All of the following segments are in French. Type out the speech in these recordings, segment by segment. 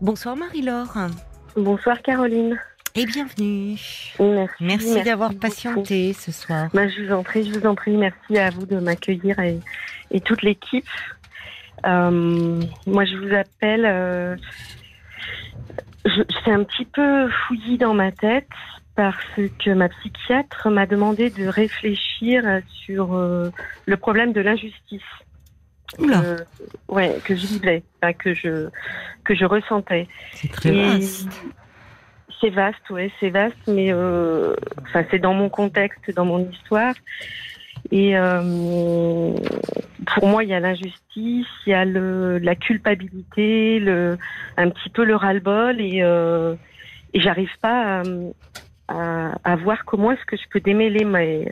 Bonsoir Marie-Laure. Bonsoir Caroline. Et bienvenue. Merci, Merci, d'avoir beaucoup. patienté ce soir. Bah, je vous en prie, je vous en prie. Merci à vous de m'accueillir et, et toute l'équipe. Euh, moi, je vous appelle. euh, je- c'est un petit peu fouillis dans ma tête parce que ma psychiatre m'a demandé de réfléchir sur euh, le problème de l'injustice. Oula, Euh, ouais, que je vivais, que je que je ressentais. c'est très Et vaste. C'est vaste, ouais, c'est vaste, mais euh, enfin, c'est dans mon contexte, dans mon histoire. Et euh, pour moi, il y a l'injustice, il y a le, la culpabilité, le, un petit peu le ras-le-bol, et, euh, et j'arrive pas à, à, à voir comment est-ce que je peux démêler mes,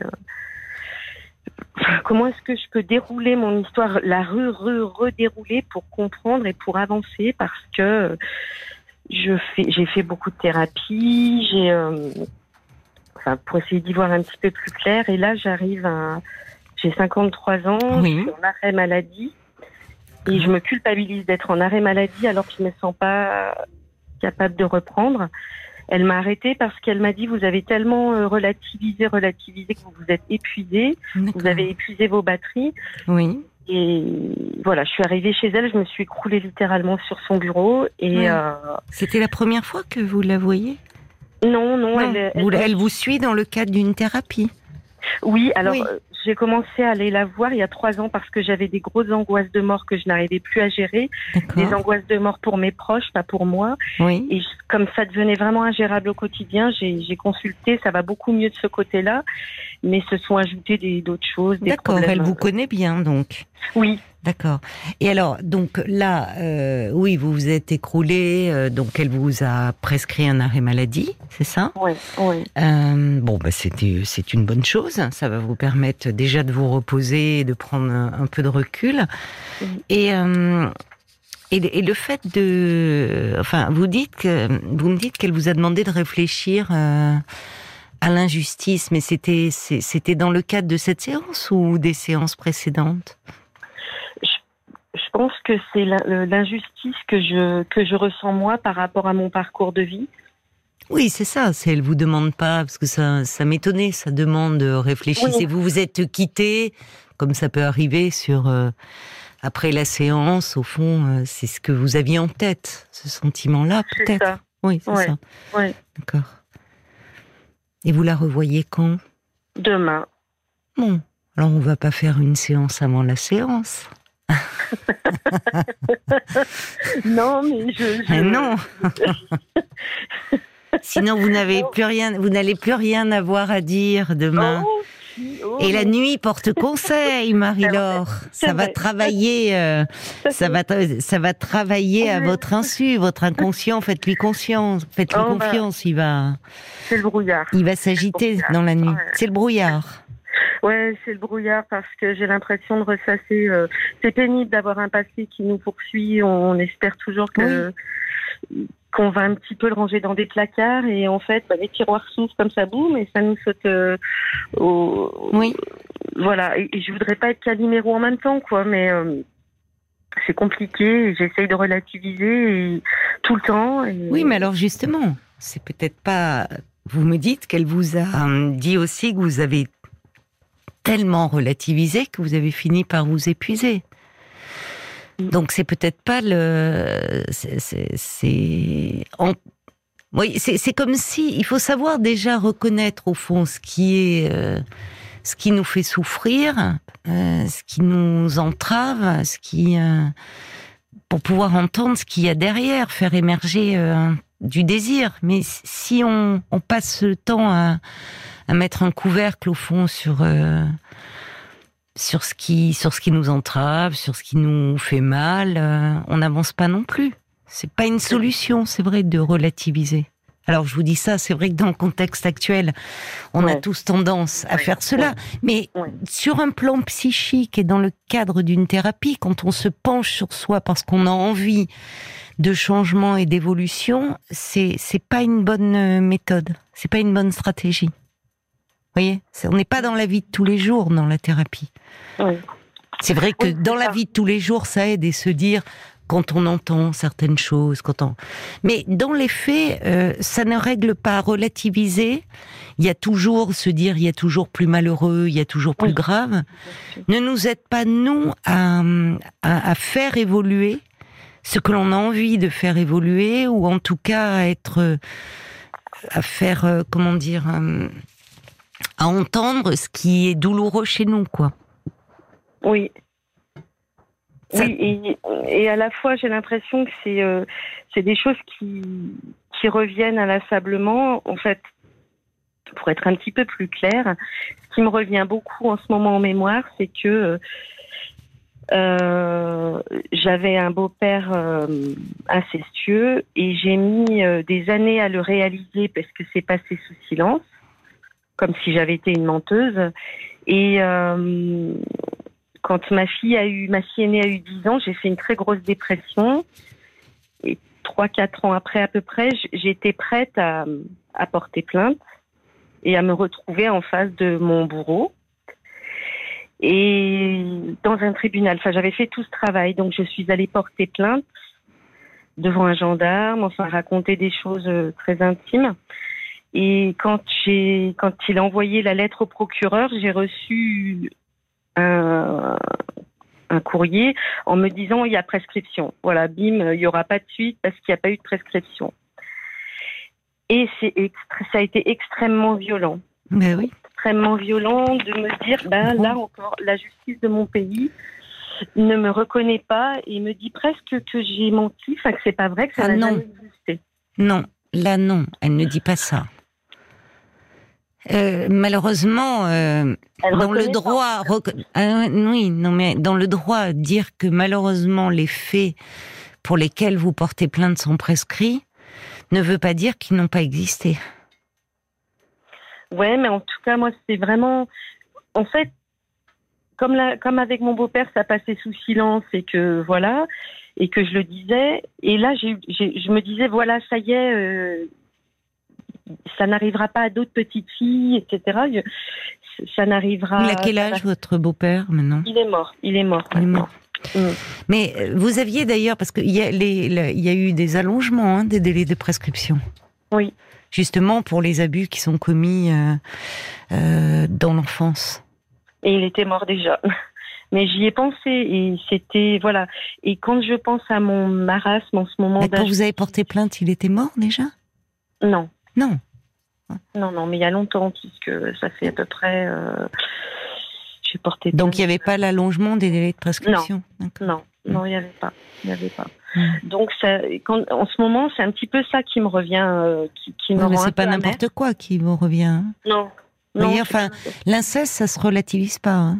comment est-ce que je peux dérouler mon histoire, la re, re, redérouler pour comprendre et pour avancer, parce que je fais, j'ai fait beaucoup de thérapie, j'ai, euh, enfin, pour essayer d'y voir un petit peu plus clair. Et là, j'arrive à, j'ai 53 ans, Oui. je suis en arrêt maladie, et je me culpabilise d'être en arrêt maladie alors que je me sens pas capable de reprendre. Elle m'a arrêtée parce qu'elle m'a dit vous avez tellement euh, relativisé, relativisé que vous vous êtes épuisé, vous avez épuisé vos batteries. Oui. Et voilà, je suis arrivée chez elle, je me suis écroulée littéralement sur son bureau et Ouais. euh, C'était la première fois que vous la voyez? Non, non, Non. elle, Vous- elle- elle vous suit dans le cadre d'une thérapie? Oui, alors Oui. Euh, j'ai commencé à aller la voir il y a trois ans parce que j'avais des grosses angoisses de mort que je n'arrivais plus à gérer, des angoisses de mort pour mes proches, pas pour moi. Oui. Et je- comme ça devenait vraiment ingérable au quotidien, j'ai consulté, ça va beaucoup mieux de ce côté-là, mais se sont ajoutées d'autres choses. D'accord. Elle vous connaît bien donc. Oui, D'accord. Et alors, donc là, euh, oui, vous vous êtes écroulé, euh, donc elle vous a prescrit un arrêt maladie, c'est ça? Oui, oui. Euh, bon, bah c'était c'est une bonne chose. Ça va vous permettre déjà de vous reposer de prendre un, un peu de recul. Et, et et le fait de, enfin, vous dites que vous me dites qu'elle vous a demandé de réfléchir à l'injustice, mais c'était dans le cadre de cette séance ou des séances précédentes? Je pense que c'est l'injustice que je que je ressens moi par rapport à mon parcours de vie. Oui, c'est ça. Elle vous demande pas parce que ça, ça m'étonnait. Ça demande réfléchissez. Oui. Vous vous êtes quitté, comme ça peut arriver sur euh, après la séance. Au fond, euh, c'est ce que vous aviez en tête, ce sentiment-là, peut-être. Oui, c'est Ouais. ça. Ouais. D'accord. Et vous la revoyez quand? Demain. Bon, alors on va pas faire une séance avant la séance. Non, mais je. je- Mais non. Sinon, vous n'avez plus rien, vous n'allez plus rien avoir à dire demain. Oh, oh. Et la nuit porte conseil, Marie-Laure. Ça va travailler, euh, ça va, tra- ça va travailler à votre insu, votre inconscient. Faites-lui conscience, faites-lui Oh, bah. confiance. Il va, C'est le brouillard. il va s'agiter dans la nuit. Ouais. C'est le brouillard. Ouais, c'est le brouillard parce que j'ai l'impression de ressasser. euh, c'est pénible d'avoir un passé qui nous poursuit. On espère toujours que qu'on va un petit peu le ranger dans des placards et en fait, bah, les tiroirs s'ouvrent comme ça, boum, et ça nous saute euh, au. Oui. Voilà. Et, et je voudrais pas être Calimero en même temps, quoi, mais. euh, c'est compliqué, j'essaye de relativiser et- tout le temps. et- Oui, mais alors justement, c'est peut-être pas. Vous me dites qu'elle vous a dit aussi que vous avez tellement relativisé que vous avez fini par vous épuiser. Donc c'est peut-être pas le. c'est- en- Oui, c'est comme si il faut savoir déjà reconnaître au fond ce qui est, euh, ce qui nous fait souffrir, euh, ce qui nous entrave, ce qui, euh, pour pouvoir entendre ce qu'il y a derrière, faire émerger du désir. Mais si on, on passe le temps à, à mettre un couvercle au fond sur euh, sur ce qui sur ce qui nous entrave, sur ce qui nous fait mal, euh, on n'avance pas non plus. C'est pas une solution, c'est vrai, de relativiser. Alors je vous dis ça, c'est vrai que dans le contexte actuel, on a tous tendance à Ouais, faire cela, mais sur un plan psychique et dans le cadre d'une thérapie, quand on se penche sur soi parce qu'on a envie de changement et d'évolution, c'est c'est pas une bonne euh, méthode, c'est pas une bonne stratégie. Voyez, on n'est pas dans la vie de tous les jours dans la thérapie. Oui. C'est vrai que Oui, dans la ça. vie de tous les jours, ça aide et se dire quand on entend certaines choses, quand on. Mais dans les faits, euh, ça ne règle pas relativiser. Il y a toujours se dire, il y a toujours plus malheureux, il y a toujours plus grave. Ne nous aide pas nous à, à, faire évoluer ce que l'on a envie de faire évoluer, ou en tout cas à être, à faire, euh, comment dire, euh, à entendre ce qui est douloureux chez nous, quoi. Oui, oui, et, à la fois, j'ai l'impression que c'est euh, c'est des choses qui, qui reviennent inlassablement. En fait, pour être un petit peu plus clair, ce qui me revient beaucoup en ce moment en mémoire, c'est que euh, j'avais un beau-père euh, incestueux et j'ai mis euh, des années à le réaliser parce que c'est passé sous silence, comme si j'avais été une menteuse. Et quand ma fille a eu, ma fille aînée a eu 10 ans, j'ai fait une très grosse dépression. Et 3-4 ans après à peu près, j'étais prête à, porter plainte et à me retrouver en face de mon bourreau. Et dans un tribunal, enfin j'avais fait tout ce travail, donc je suis allée porter plainte devant un gendarme, enfin raconter des choses euh, très intimes. Et quand j'ai, quand il a envoyé la lettre au procureur, j'ai reçu un, courrier en me disant il y a prescription. Voilà, bim, il n'y aura pas de suite parce qu'il n'y a pas eu de prescription. Et c'est ça a été extrêmement violent. Mais oui. Extrêmement violent de me dire, ben là encore, la justice de mon pays ne me reconnaît pas et me dit presque que j'ai menti, enfin que c'est pas vrai, que ça ah n'a jamais existé. Non, là non, elle ne dit pas ça. Euh, malheureusement, euh, dans le droit, ah, oui, non mais dans le droit, dire que malheureusement les faits pour lesquels vous portez plainte sont prescrits, ne veut pas dire qu'ils n'ont pas existé. Ouais, mais en tout cas, moi, c'est vraiment, en fait, comme la, comme avec mon beau-père, ça passait sous silence et que voilà, et que je le disais, et là, j'ai, je me disais voilà, ça y est. Euh, ça n'arrivera pas à d'autres petites filles, etc. Ça n'arrivera. Il a quel âge votre beau-père maintenant? Il est mort. Il est mort. Il est mort. Mm. Mais euh, vous aviez d'ailleurs, parce qu'il y, a y a eu des allongements hein, des délais de prescription. Oui. Justement pour les abus qui sont commis euh, euh, dans l'enfance. Et il était mort déjà. Mais j'y ai pensé et c'était voilà. Et quand je pense à mon marasme en ce moment. Quand vous avez porté plainte, il était mort déjà? Non. Non. Non, non, mais il y a longtemps, puisque ça fait à peu près. Euh, j'ai porté. Donc il n'y avait pas l'allongement des délais de prescription Non, non, il n'y avait pas. Il avait pas. Donc ça, quand, en ce moment, c'est un petit peu ça qui me revient, euh, qui, qui me c'est pas n'importe quoi qui vous revient. Non. non voyez, enfin, l'inceste, ça se relativise pas. Hein.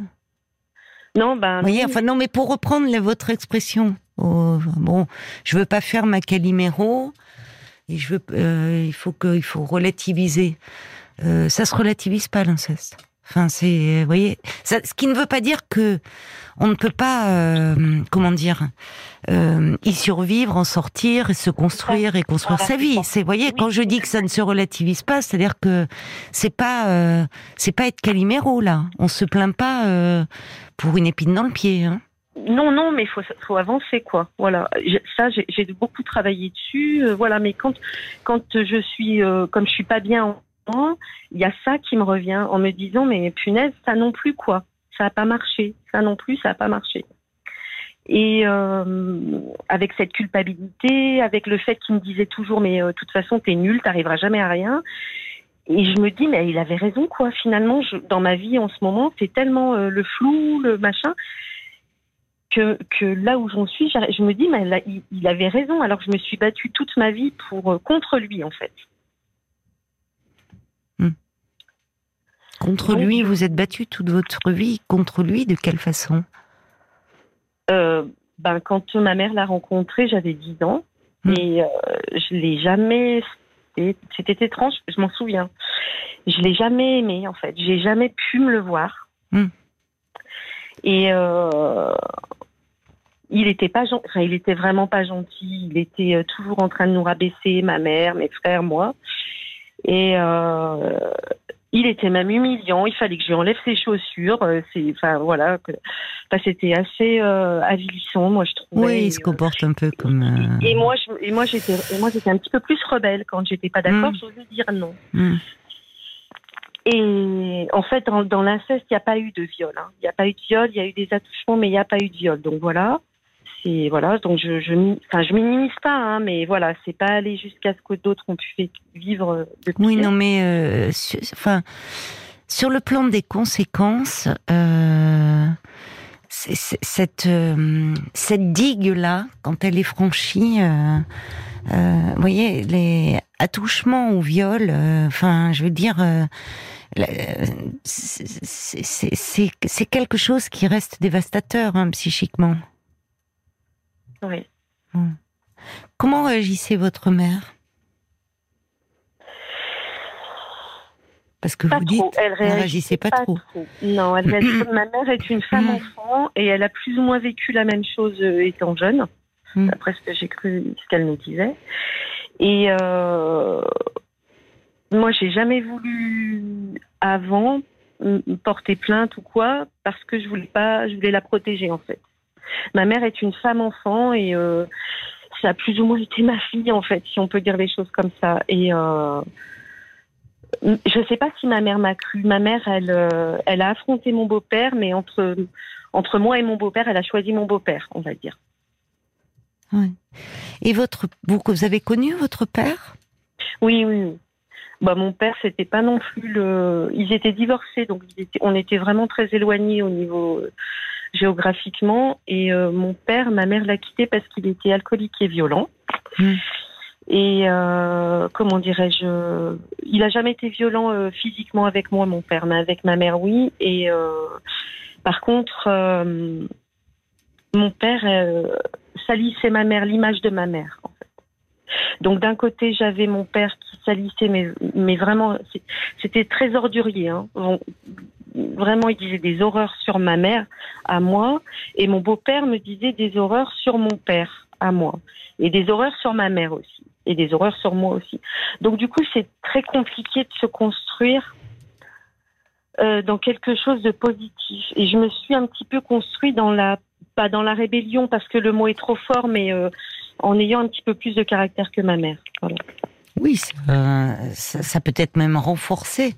Non, ben. Vous voyez, enfin non, mais pour reprendre votre expression, oh, bon, je veux pas faire ma Calimero. Et je veux, euh, il faut que, il faut relativiser. Euh, ça se relativise pas l'inceste. Enfin, c'est, vous voyez, ça, ce qui ne veut pas dire que on ne peut pas, euh, comment dire, euh, y survivre, en sortir, et se construire et construire sa vie. C'est, voyez, quand je dis que ça ne se relativise pas, c'est-à-dire que c'est pas, euh, c'est pas être Calimero là. On se plaint pas euh, pour une épine dans le pied. Hein. Non, non, mais il faut, avancer, quoi. Voilà. Ça, j'ai beaucoup travaillé dessus. Euh, voilà, mais quand, quand je suis, euh, comme je suis pas bien en il y a ça qui me revient en me disant, mais punaise, ça non plus, quoi. Ça n'a pas marché. Ça non plus, ça n'a pas marché. Et euh, avec cette culpabilité, avec le fait qu'il me disait toujours, mais de toute façon, t'es nul, t'arriveras jamais à rien. Et je me dis, mais il avait raison, quoi. Finalement, dans ma vie en ce moment, c'est tellement le flou, le machin que, là où j'en suis, je me dis, mais il, avait raison. Alors je me suis battue toute ma vie pour euh, contre lui, en fait. Hmm. Contre lui, vous êtes battue toute votre vie. Contre lui, de quelle façon? Euh, ben, Quand ma mère l'a rencontré, j'avais 10 ans. Hmm. Et euh, je l'ai jamais. C'était étrange, je m'en souviens. Je l'ai jamais aimé, en fait. J'ai jamais pu me le voir. Hmm. Et euh, il était pas enfin, il était vraiment pas gentil. Il était euh, toujours en train de nous rabaisser, ma mère, mes frères, moi. Et euh, Il était même humiliant. Il fallait que je lui enlève ses chaussures. Euh, c'est, enfin voilà, que, c'était assez euh, avilissant, moi je trouvais. Oui, il se comporte un peu comme. euh, Et moi, je, et moi j'étais, et moi j'étais un petit peu plus rebelle quand j'étais pas d'accord. Mm. J'osais dire non. hmm. Et en fait, dans, dans l'inceste, il n'y a pas eu de viol. hein. Il n'y a pas eu de viol. Il y a eu des attouchements, mais il n'y a pas eu de viol. Donc voilà. C'est voilà. Donc je, je, enfin, je minimise pas, hein, mais voilà, c'est pas aller jusqu'à ce que d'autres ont pu vivre euh, Oui, non, mais euh, su- enfin, sur le plan des conséquences, euh, cette euh, cette digue là, quand elle est franchie, vous voyez, les attouchements ou viols, enfin, je veux dire. c'est quelque chose qui reste dévastateur hein, psychiquement. Oui. Comment réagissait votre mère? Parce que Pas vous dites, Elle elle réagissait pas, trop. Non, elle réagissait- ma mère est une femme Mm. enfant et elle a plus ou moins vécu la même chose euh, étant jeune, Mm. d'après ce que j'ai cru, ce qu'elle nous disait. Et euh, moi, j'ai jamais voulu avant porter plainte ou quoi parce que je voulais pas, je voulais la protéger en fait. Ma mère est une femme enfant et euh, ça a plus ou moins été ma fille en fait, si on peut dire les choses comme ça. Et euh, je sais pas si ma mère m'a cru. Ma mère, elle, euh, elle a affronté mon beau-père, mais entre entre moi et mon beau-père, elle a choisi mon beau-père, on va dire. Et votre, vous, vous avez connu votre père? Oui, oui. oui. Bah, mon père, c'était pas non plus le. Ils étaient divorcés, donc on était vraiment très éloignés au niveau géographiquement. Et euh, mon père, ma mère l'a quitté parce qu'il était alcoolique et violent. Mm. Et euh, comment dirais-je Il a jamais été violent euh, physiquement avec moi, mon père, mais avec ma mère, oui. Et par contre, mon père salissait ma mère, l'image de ma mère. en fait. Donc d'un côté, j'avais mon père qui salissait, mais, mais vraiment, c'était très ordurier. Hein. Bon, vraiment, il disait des horreurs sur ma mère, à moi, et mon beau-père me disait des horreurs sur mon père, à moi, et des horreurs sur ma mère aussi, et des horreurs sur moi aussi. Donc du coup, c'est très compliqué de se construire euh, dans quelque chose de positif. Et je me suis un petit peu construit dans la, pas dans la rébellion parce que le mot est trop fort, mais euh, en ayant un petit peu plus de caractère que ma mère. Voilà. Oui, ça, ça, ça peut être même renforcer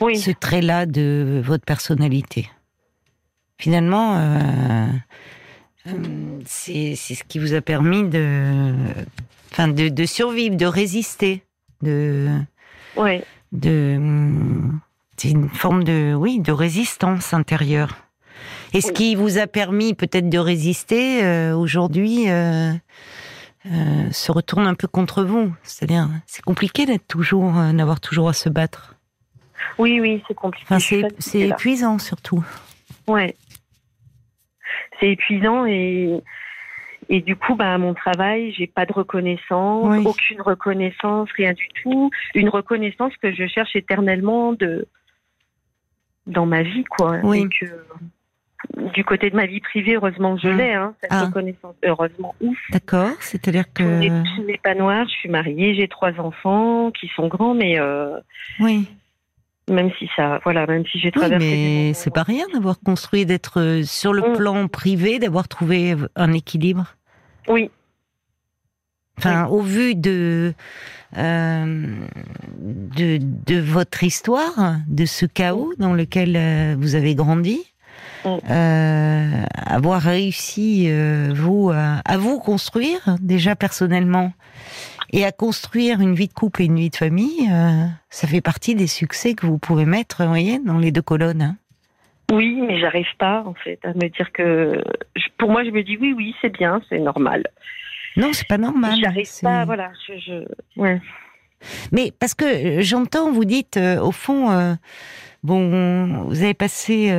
Oui, ce trait-là de votre personnalité. Finalement, euh, euh, c'est ce qui vous a permis de, enfin, de, de survivre, de résister, de, ouais. de, c'est une forme de, oui, de résistance intérieure. Et ce Oui. qui vous a permis peut-être de résister euh, aujourd'hui euh, euh, se retourne un peu contre vous. C'est-à-dire, c'est compliqué d'être toujours, euh, d'avoir toujours à se battre. oui, oui, c'est compliqué. Enfin, c'est épuisant surtout. Ouais. C'est épuisant et et du coup, bah, à mon travail, j'ai pas de reconnaissance, Oui. aucune reconnaissance, rien du tout. Une reconnaissance que je cherche éternellement de dans ma vie, quoi. Oui. Et que, du côté de ma vie privée, heureusement que je Ah. l'ai, hein, cette Ah. reconnaissance. Heureusement, ouf. D'accord, c'est-à-dire que tout n'est pas noir. Je suis mariée, j'ai trois enfants qui sont grands, mais euh, oui, même si ça, voilà, même si j'ai oui traversé. des mais c'est pas rien d'avoir construit, d'être euh, sur le Mm. plan privé, d'avoir trouvé un équilibre. Oui, Enfin, au vu de, euh, de de votre histoire, de ce chaos dans lequel vous avez grandi. Euh, avoir réussi euh, vous à, à vous construire déjà personnellement et à construire une vie de couple et une vie de famille, euh, ça fait partie des succès que vous pouvez mettre, vous voyez, dans les deux colonnes. hein. Oui, mais j'arrive pas en fait à me dire que. Pour moi, je me dis oui, oui, c'est bien, c'est normal. Non, c'est pas normal. J'arrive pas, voilà. Je, je... Ouais. Mais parce que j'entends, vous dites, euh, au fond, euh, bon, vous avez passé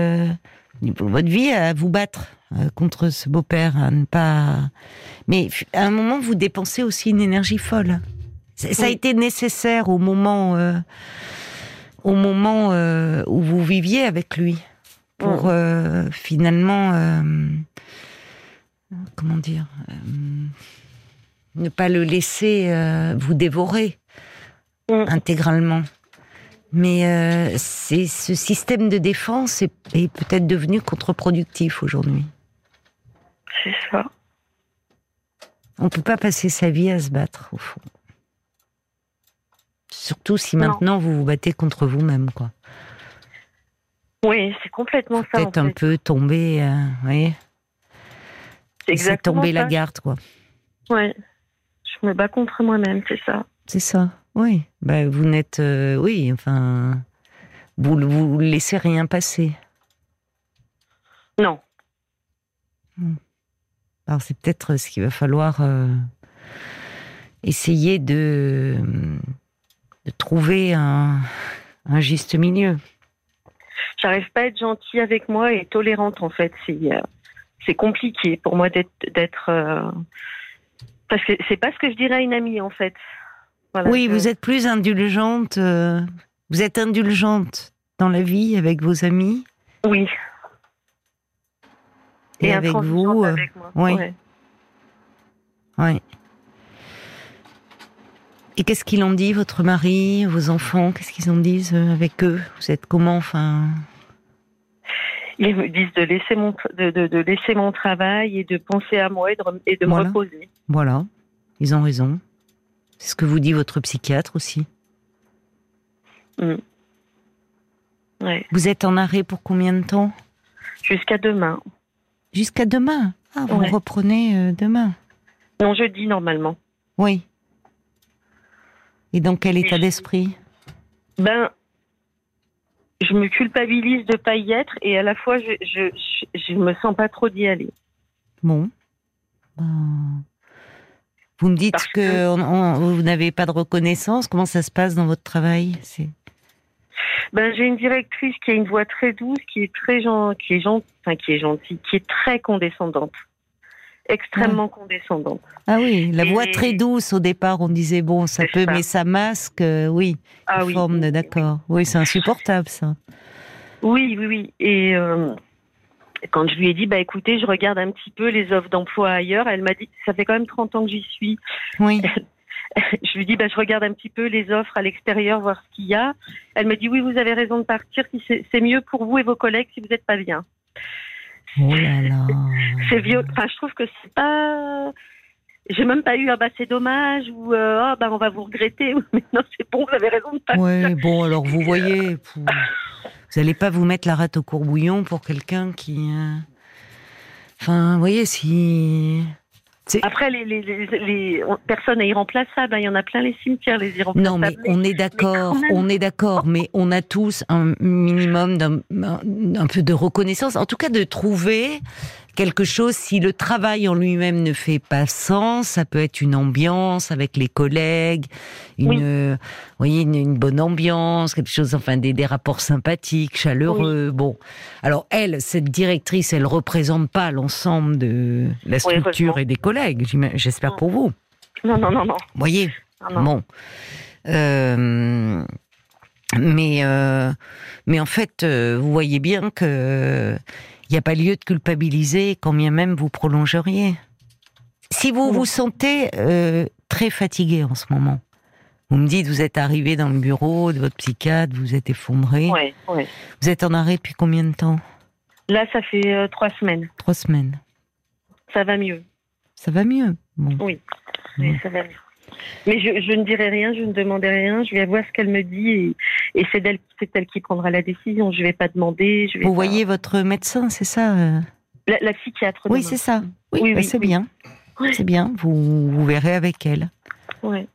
votre vie à vous battre euh, contre ce beau-père, à ne pas. Mais à un moment, vous dépensez aussi une énergie folle. Ça a été nécessaire au moment, euh, au moment euh, où vous viviez avec lui, pour euh, finalement, comment dire, ne pas le laisser vous dévorer Mm. intégralement. Mais euh, c'est ce système de défense est, est peut-être devenu contre-productif aujourd'hui. C'est ça. On peut pas passer sa vie à se battre, au fond. Surtout si Non. maintenant vous vous battez contre vous-même, quoi. Oui, c'est complètement ça. Peut-être un fait. peu tomber, euh, voyez, C'est tomber ça. la garde, quoi. Ouais. Je me bats contre moi-même, c'est ça. C'est ça, oui. Bah, vous n'êtes, euh, oui, enfin, vous vous laissez rien passer. Non. Alors c'est peut-être ce qu'il va falloir euh, essayer de, de trouver un, un juste milieu. J'arrive pas à être gentille avec moi et tolérante en fait. C'est euh, c'est compliqué pour moi d'être d'être parce que c'est pas ce que je dirais à une amie en fait. Voilà, oui, je- vous êtes plus indulgente. euh, vous êtes indulgente dans la vie avec vos amis Oui. et, avec vous. euh, avec moi. oui. Ouais. ouais. Et qu'est-ce qu'ils ont dit, votre mari, vos enfants? Qu'est-ce qu'ils en disent euh, avec eux? Vous êtes comment Enfin, Ils me disent de laisser mon tra- de, de, de laisser mon travail et de penser à moi et de, et de Voilà. me reposer. voilà, ils ont raison. C'est ce que vous dit votre psychiatre aussi. Ouais. Vous êtes en arrêt pour combien de temps? Jusqu'à demain. Jusqu'à demain? Ah, vous Ouais. reprenez euh, demain. Non, jeudi normalement. Oui. Et dans quel état d'esprit? Ben, je me culpabilise de pas y être et à la fois je je je, je me sens pas trop d'y aller. Bon. Ben, Vous me dites Parce que, que- on- on- vous n'avez pas de reconnaissance. Comment ça se passe dans votre travail? Ben, j'ai une directrice qui a une voix très douce, qui est très gen- qui est gen- enfin, qui est gentille, qui est très condescendante, extrêmement condescendante. Ah oui, la Et- voix très douce au départ. On disait bon, ça peut, ça. mais ça masque. euh, oui, Ah oui. forme d'accord. Oui, c'est insupportable ça. Oui, oui, oui. Et euh, quand je lui ai dit, bah écoutez, je regarde un petit peu les offres d'emploi ailleurs, elle m'a dit, ça fait quand même 30 ans que j'y suis. Oui. je lui dis, bah je regarde un petit peu les offres à l'extérieur, voir ce qu'il y a. Elle me dit, oui, vous avez raison de partir, c'est mieux pour vous et vos collègues si vous n'êtes pas bien. Oh là là. C'est violent. Enfin, je trouve que c'est pas. J'ai même pas eu, ah bah c'est dommage, ou euh, ah bah on va vous regretter, mais non, c'est bon, vous avez raison de partir. Ouais, bon, alors vous voyez, vous n'allez pas vous mettre la rate au courbouillon pour quelqu'un qui. euh, Enfin, vous voyez, si. Après, les, les, les, les personnes irremplaçables, hein, il y en a plein les cimetières, les irremplaçables. Non, mais on est d'accord, on est d'accord, mais on a tous un minimum d'un un peu de reconnaissance, en tout cas de trouver quelque chose. Si le travail en lui-même ne fait pas sens, ça peut être une ambiance avec les collègues, une, Oui. euh, une, une bonne ambiance, quelque chose, enfin des, des rapports sympathiques, chaleureux. Bon, alors elle, cette directrice, elle représente pas l'ensemble de la structure et des collègues. J'espère pour vous. Non, non, non, non. Vous voyez? non, non. Bon. Euh, mais, euh, mais en fait, euh, vous voyez bien que il n'y a pas lieu de culpabiliser quand bien même vous prolongeriez. Si vous vous sentez euh, très fatigué en ce moment, vous me dites, vous êtes arrivé dans le bureau de votre psychiatre, vous êtes effondré. Ouais, ouais. Vous êtes en arrêt depuis combien de temps? Là, ça fait euh, trois semaines. Trois semaines. Ça va mieux. Ça va mieux? Bon. Oui, oui, ça va mieux. Mais je, je ne dirai rien, je ne demanderai rien. Je vais voir ce qu'elle me dit et, et c'est elle, qui prendra la décision. Je ne vais pas demander. Je vais Vous pas- voyez votre médecin, c'est ça euh la, la psychiatre. Oui, c'est ça. Oui, Oui, bah, oui, c'est oui. bien. C'est bien. Vous, vous verrez avec elle. Ouais.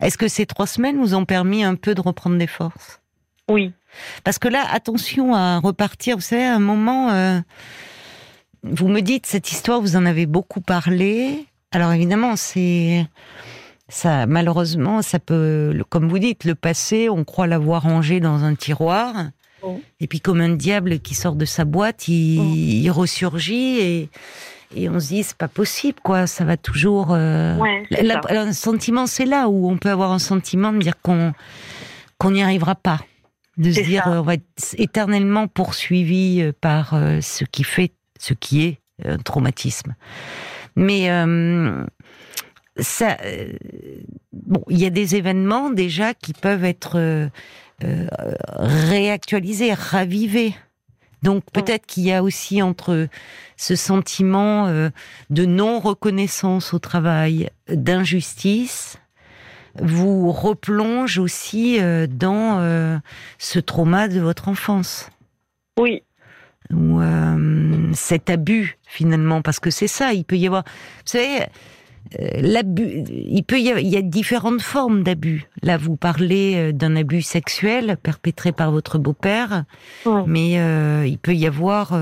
Est-ce que ces trois semaines vous ont permis un peu de reprendre des forces? Oui, Parce que là, attention à repartir. Vous savez, à un moment, euh, vous me dites cette histoire, vous en avez beaucoup parlé. Alors évidemment, c'est ça. Malheureusement, ça peut, comme vous dites, le passé, on croit l'avoir rangé dans un tiroir. Mm. Et puis, comme un diable qui sort de sa boîte, il, il ressurgit et, et on se dit, c'est pas possible, quoi. Ça va toujours. euh, ouais, la- ça. un sentiment, c'est là où on peut avoir un sentiment de dire qu'on qu'on n'y arrivera pas, de se dire ça. euh, on va être éternellement poursuivi euh, par ce qui fait, ce qui est un traumatisme. Mais euh, ça, euh, bon, il y a des événements déjà qui peuvent être euh, euh, réactualisés, ravivés. Donc peut-être qu'il y a aussi entre ce sentiment de non reconnaissance au travail, d'injustice, vous replonge aussi dans ce trauma de votre enfance. Oui. Ou cet abus finalement, parce que c'est ça. Il peut y avoir, vous savez l'abus, il peut y, avoir, il y a différentes formes d'abus. Là, vous parlez euh, d'un abus sexuel perpétré par votre beau-père, mais euh, il peut y avoir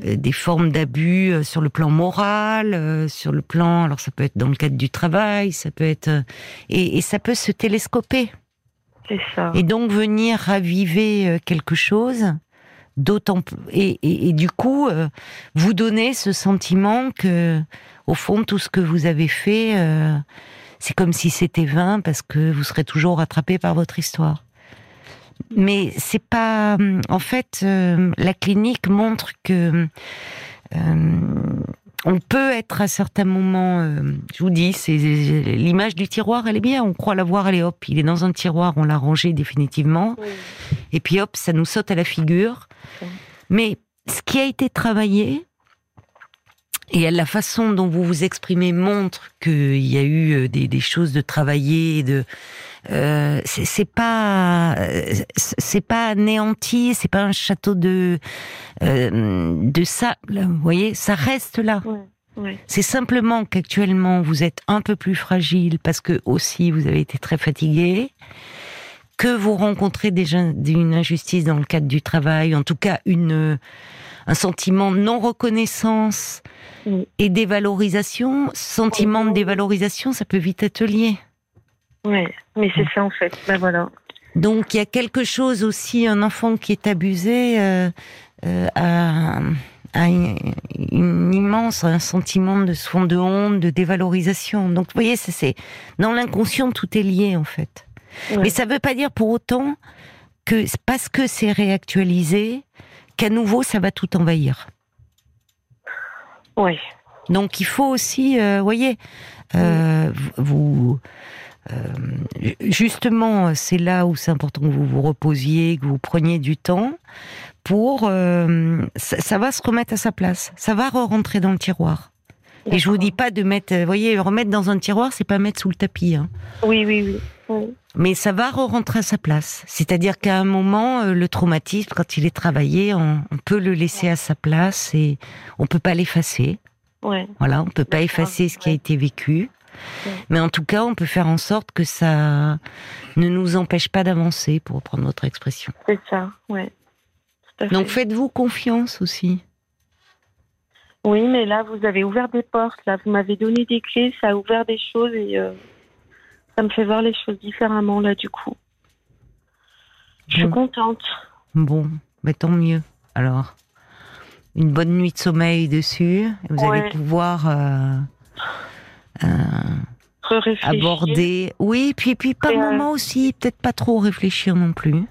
des formes d'abus sur le plan moral, sur le plan, alors ça peut être dans le cadre du travail, ça peut être, et, et ça peut se télescoper. C'est ça. Et donc venir raviver quelque chose, d'autant et, et, du coup vous donner ce sentiment que au fond, tout ce que vous avez fait, euh, c'est comme si c'était vain parce que vous serez toujours rattrapé par votre histoire. Mais c'est pas. En fait, euh, la clinique montre que euh, on peut être à certains moments. je vous dis, c'est l'image du tiroir, elle est bien. On croit l'avoir, elle est hop, il est dans un tiroir, on l'a rangé définitivement. Et puis hop, ça nous saute à la figure. Mais ce qui a été travaillé, et la façon dont vous vous exprimez montre qu'il y a eu euh, des, des choses de travailler, de euh, c'est pas c'est pas anéanti, c'est pas un château de euh, de sable. Vous voyez, ça reste là. C'est simplement qu'actuellement vous êtes un peu plus fragile parce que aussi vous avez été très fatigué, que vous rencontrez déjà une injustice dans le cadre du travail, en tout cas une un sentiment de non reconnaissance et dévalorisation, sentiment de dévalorisation, ça peut vite être lié. Oui, mais c'est ça en fait. Ben voilà. Donc il y a quelque chose aussi, un enfant qui est abusé euh, euh, a, une, immense un sentiment de soin de honte, de dévalorisation. Donc vous voyez, c'est dans l'inconscient tout est lié en fait. Mais ça ne veut pas dire pour autant que parce que c'est réactualisé, qu'à nouveau ça va tout envahir. Oui. Donc il faut aussi, euh, voyez, euh, vous, euh, justement, c'est là où c'est important que vous vous reposiez, que vous preniez du temps pour. Ça, va se remettre à sa place. Ça va re-rentrer dans le tiroir. Et je vous dis pas de mettre, vous voyez, remettre dans un tiroir, c'est pas mettre sous le tapis. Hein. Oui, oui, oui, Mais ça va re-rentrer à sa place. C'est-à-dire qu'à un moment, le traumatisme, quand il est travaillé, on, on peut le laisser à sa place et on peut pas l'effacer. Voilà, on peut pas effacer ce qui a été vécu. Mais en tout cas, on peut faire en sorte que ça ne nous empêche pas d'avancer, pour reprendre votre expression. C'est ça, ouais. Donc faites-vous confiance aussi. Oui, mais là, vous avez ouvert des portes. Là, vous m'avez donné des clés, ça a ouvert des choses et euh, ça me fait voir les choses différemment là, du coup. Je suis contente. Bon, mais tant mieux. Alors une bonne nuit de sommeil dessus. Vous allez pouvoir euh, euh, aborder. Oui, puis puis pas un moment aussi, peut-être pas trop réfléchir non plus.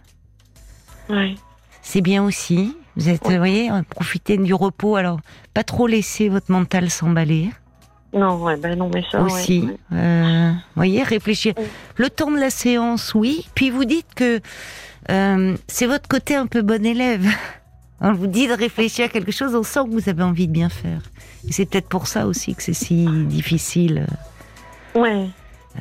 Oui. C'est bien aussi. Vous êtes, vous voyez, profitez du repos. Alors, pas trop laisser votre mental s'emballer. Non, ouais, ben non, mais ça. Aussi, euh, voyez, réfléchir. Le temps de la séance, oui. Puis vous dites que c'est votre côté un peu bon élève. On vous dit de réfléchir à quelque chose, on sent que vous avez envie de bien faire. Et c'est peut-être pour ça aussi que c'est si difficile. Ouais.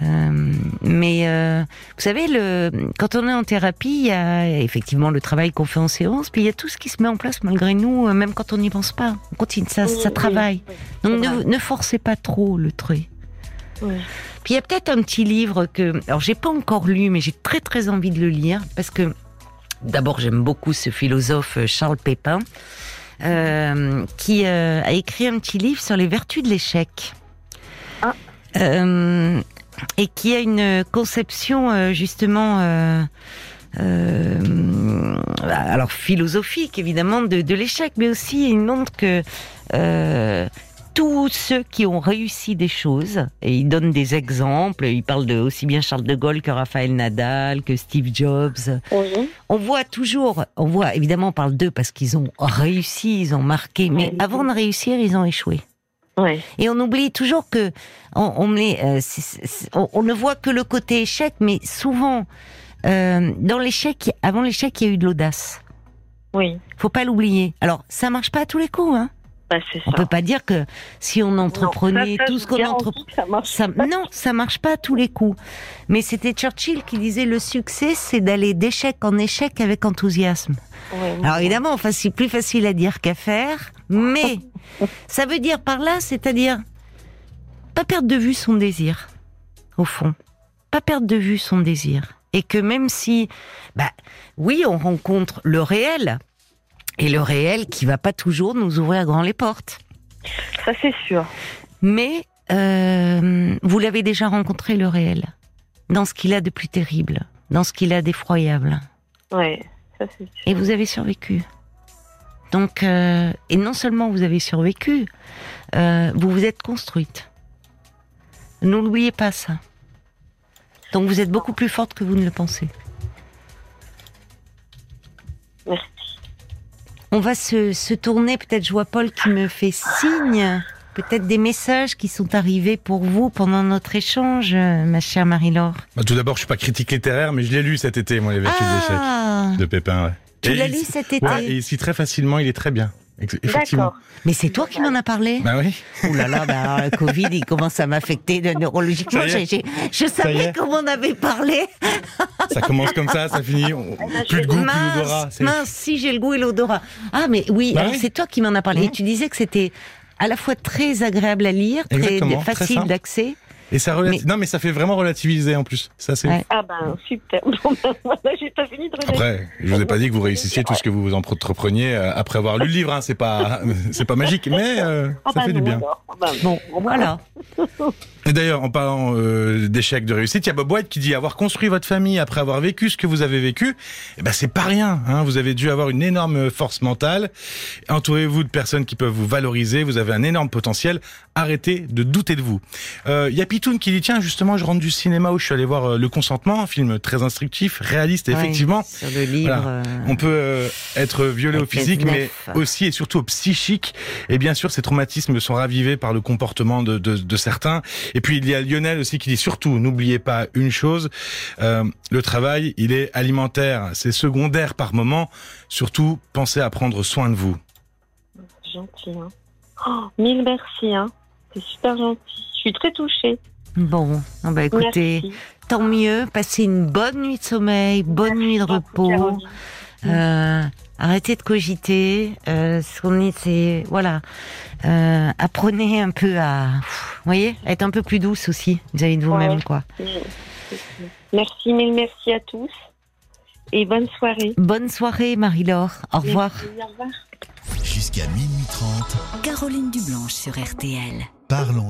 Euh, mais euh, vous savez, le, quand on est en thérapie, il y a effectivement le travail qu'on fait en séance, puis il y a tout ce qui se met en place malgré nous, euh, même quand on n'y pense pas. On continue, ça, ça travaille. Donc ne, ne, forcez pas trop le trait. Puis il y a peut-être un petit livre que, alors j'ai pas encore lu, mais j'ai très très envie de le lire parce que D'abord, j'aime beaucoup ce philosophe euh, Charles Pépin, euh, qui euh, a écrit un petit livre sur les vertus de l'échec. Ah. et qui a une conception justement alors philosophique évidemment de, de l'échec, mais aussi il montre que tous ceux qui ont réussi des choses, et il donne des exemples, il parle de aussi bien Charles de Gaulle que Raphaël Nadal, que Steve Jobs. On voit toujours, on voit, évidemment, on parle d'eux parce qu'ils ont réussi, ils ont marqué, mais avant de réussir, ils ont échoué. Ouais. Et on oublie toujours que on, euh, on- on ne voit que le côté échec, mais souvent euh, dans l'échec, avant l'échec, il y a eu de l'audace. Oui. Faut pas l'oublier. Alors ça marche pas à tous les coups. Hein. Bah. On peut pas dire que si on entreprenait Non, ça, ça, tout ce qu'on entreprend. Ça non, ça marche pas à tous les coups. Mais c'était Churchill qui disait le succès, c'est d'aller d'échec en échec avec enthousiasme. Ouais, Alors évidemment, enfin, c'est plus facile à dire qu'à faire, mais ça veut dire par là, c'est-à-dire pas perdre de vue son désir, au fond, pas perdre de vue son désir, et que même si, bah, oui, on rencontre le réel, et le réel qui va pas toujours nous ouvrir grand les portes, Ça, c'est sûr. mais euh, vous l'avez déjà rencontré le réel, dans ce qu'il a de plus terrible, dans ce qu'il a d'effroyable. Ouais. Ça, c'est sûr. Et vous avez survécu. Donc, euh, et non seulement vous avez survécu, euh, vous vous êtes construite. N'oubliez pas ça. Donc vous êtes beaucoup plus forte que vous ne le pensez. Merci. On va se, se tourner, peut-être je vois Paul qui me fait signe, peut-être des messages qui sont arrivés pour vous pendant notre échange, ma chère Marie-Laure. Bah, tout d'abord, je suis pas critique littéraire, mais je l'ai lu cet été, moi, les vertus de l'échec Ah, de Pépin. Ouais. tu l'as lu cet été Ouais, et ici très facilement, il est très bien. Effectivement. D'accord. Mais c'est toi qui m'en as parlé Bah oui. Ouh là là, bah alors, le Covid, il commence à m'affecter de neurologiquement. Je y savais comment on avait parlé. Ça commence comme ça, ça finit. on- Plus de goût, plus d'odorat. mince, mince, si j'ai le goût et l'odorat. Ah, mais oui, Bah oui. c'est toi qui m'en as parlé. Mhm. Et tu disais que c'était à la fois très agréable à lire, très Exactement, facile d'accès. Et ça relati- Non, mais ça fait vraiment relativiser en plus. Ça, c'est. Ouais. Ah ben, super. Bon, ben, voilà, j'ai pas fini de. Après, je vous ai pas dit que vous réussissiez tout ce que vous entrepreniez euh, après avoir lu le livre. Hein. C'est pas, c'est pas magique, mais euh, Ah ça ben fait du bien. alors. Ah ben, Bon, voilà. Et d'ailleurs, en parlant euh, d'échecs, de réussite, il y a Bob White qui dit avoir construit votre famille après avoir vécu ce que vous avez vécu, eh ben c'est pas rien. Hein. Vous avez dû avoir une énorme force mentale. Entourez-vous de personnes qui peuvent vous valoriser. Vous avez un énorme potentiel. Arrêtez de douter de vous. Euh, Il y a Pitoun qui dit tiens justement, je rentre du cinéma où je suis allé voir euh, Le Consentement, un film très instructif, réaliste, Ouais, effectivement. sur le livre. Voilà. euh, On peut être violé au physique, mais aussi et surtout au psychique. Et bien sûr, ces traumatismes sont ravivés par le comportement de, de, de certains. Et puis il y a Lionel aussi qui dit surtout, n'oubliez pas une chose, euh, le travail, il est alimentaire, c'est secondaire par moment. Surtout, pensez à prendre soin de vous. C'est gentil. Hein. Oh, mille merci. Hein. C'est super gentil. Je suis très touchée. Bon, ah bah écoutez, Merci. tant mieux. Passez une bonne nuit de sommeil, bonne nuit de repos. Euh, arrêtez de cogiter. Euh, c'est voilà. Euh, apprenez un peu à, vous voyez, être un peu plus douce aussi vis-à-vis de vous-même, Ouais. quoi. Merci, mille merci à tous. Et bonne soirée. Bonne soirée, Marie-Laure. Au revoir. Merci, au revoir. Jusqu'à minuit 30, Caroline Dublanche sur RTL. parlons